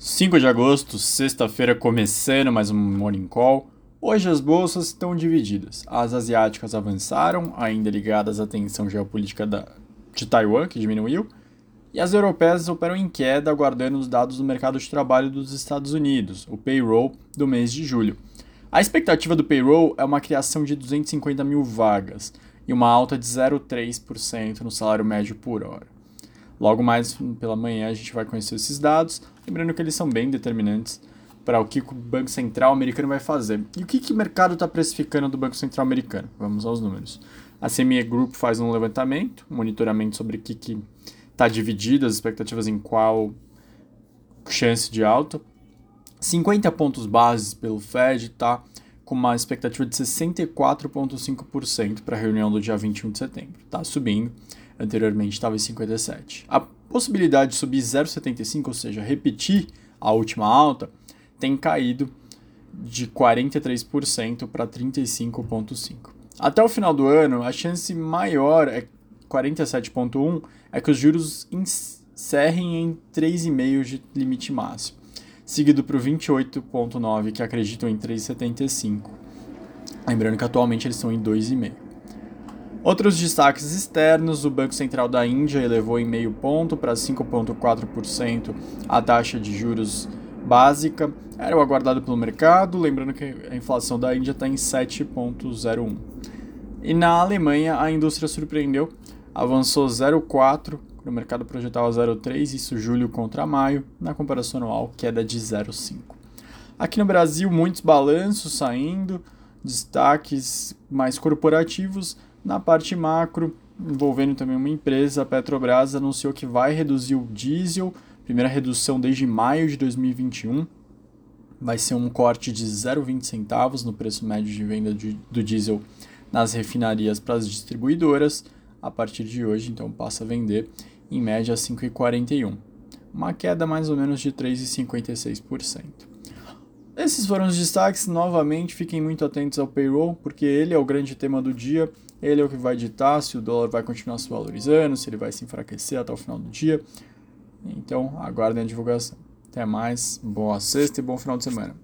5 de agosto, sexta-feira, começando mais um Morning Call. Hoje as bolsas estão divididas. As asiáticas avançaram, ainda ligadas à tensão geopolítica da, de Taiwan, que diminuiu, e as europeias operam em queda, aguardando os dados do mercado de trabalho dos Estados Unidos, o payroll do mês de julho. A expectativa do payroll é uma criação de 250 mil vagas e uma alta de 0,3% no salário médio por hora. Logo mais pela manhã a gente vai conhecer esses dados, lembrando que eles são bem determinantes para o que o Banco Central americano vai fazer. E o que, que o mercado está precificando do Banco Central americano? Vamos aos números. A CME Group faz um levantamento, um monitoramento sobre o que está dividido, as expectativas em qual chance de alta. 50 pontos bases pelo Fed está com uma expectativa de 64,5% para a reunião do dia 21 de setembro. Está subindo anteriormente estava em 57. A possibilidade de subir 0,75, ou seja, repetir a última alta, tem caído de 43% para 35,5%. Até o final do ano, a chance maior é 47,1% é que os juros encerrem em 3,5% de limite máximo, seguido para o 28,9% que acreditam em 3,75%. Lembrando que atualmente eles estão em 2,5%. Outros destaques externos: o Banco Central da Índia elevou em meio ponto para 5,4% a taxa de juros básica. Era o aguardado pelo mercado, lembrando que a inflação da Índia está em 7,01. E na Alemanha, a indústria surpreendeu, avançou 0,4%, o mercado projetava 0,3%, isso julho contra maio, na comparação anual, queda de 0,5%. Aqui no Brasil, muitos balanços saindo, destaques mais corporativos na parte macro, envolvendo também uma empresa, a Petrobras anunciou que vai reduzir o diesel, primeira redução desde maio de 2021. Vai ser um corte de 0,20 centavos no preço médio de venda de, do diesel nas refinarias para as distribuidoras. A partir de hoje, então, passa a vender em média 5,41. Uma queda mais ou menos de 3,56%. Esses foram os destaques. Novamente, fiquem muito atentos ao payroll, porque ele é o grande tema do dia. Ele é o que vai ditar se o dólar vai continuar se valorizando, se ele vai se enfraquecer até o final do dia. Então, aguardem a divulgação. Até mais, boa sexta e bom final de semana.